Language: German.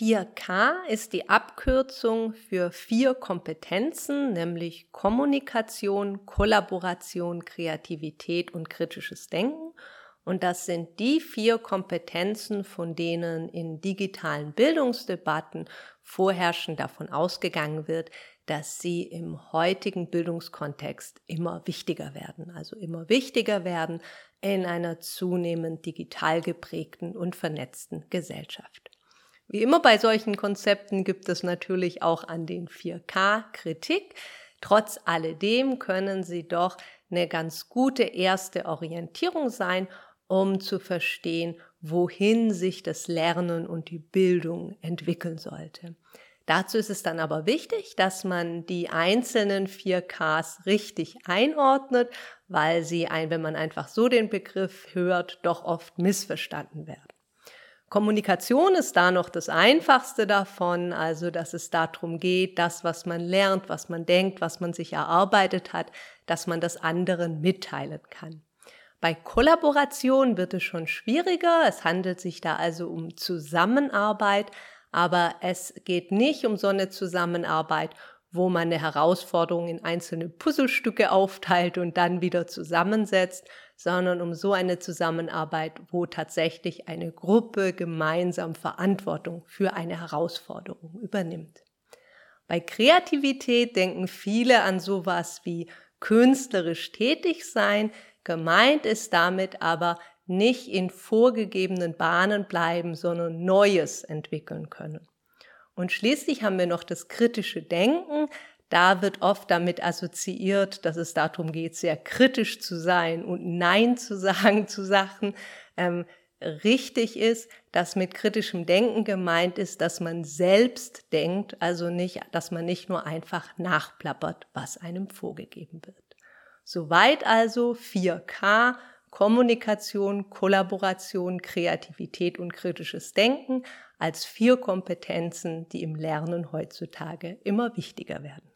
4K ist die Abkürzung für vier Kompetenzen, nämlich Kommunikation, Kollaboration, Kreativität und kritisches Denken. Und das sind die vier Kompetenzen, von denen in digitalen Bildungsdebatten vorherrschend davon ausgegangen wird, dass sie im heutigen Bildungskontext immer wichtiger werden, also immer wichtiger werden in einer zunehmend digital geprägten und vernetzten Gesellschaft. Wie immer bei solchen Konzepten gibt es natürlich auch an den 4K Kritik. Trotz alledem können sie doch eine ganz gute erste Orientierung sein um zu verstehen, wohin sich das Lernen und die Bildung entwickeln sollte. Dazu ist es dann aber wichtig, dass man die einzelnen 4Ks richtig einordnet, weil sie, wenn man einfach so den Begriff hört, doch oft missverstanden werden. Kommunikation ist da noch das einfachste davon, also dass es darum geht, das, was man lernt, was man denkt, was man sich erarbeitet hat, dass man das anderen mitteilen kann. Bei Kollaboration wird es schon schwieriger. Es handelt sich da also um Zusammenarbeit, aber es geht nicht um so eine Zusammenarbeit, wo man eine Herausforderung in einzelne Puzzlestücke aufteilt und dann wieder zusammensetzt, sondern um so eine Zusammenarbeit, wo tatsächlich eine Gruppe gemeinsam Verantwortung für eine Herausforderung übernimmt. Bei Kreativität denken viele an sowas wie künstlerisch tätig sein, Gemeint ist damit aber nicht in vorgegebenen Bahnen bleiben, sondern Neues entwickeln können. Und schließlich haben wir noch das kritische Denken. Da wird oft damit assoziiert, dass es darum geht, sehr kritisch zu sein und Nein zu sagen zu Sachen. Ähm, richtig ist, dass mit kritischem Denken gemeint ist, dass man selbst denkt, also nicht, dass man nicht nur einfach nachplappert, was einem vorgegeben wird. Soweit also 4K, Kommunikation, Kollaboration, Kreativität und kritisches Denken als vier Kompetenzen, die im Lernen heutzutage immer wichtiger werden.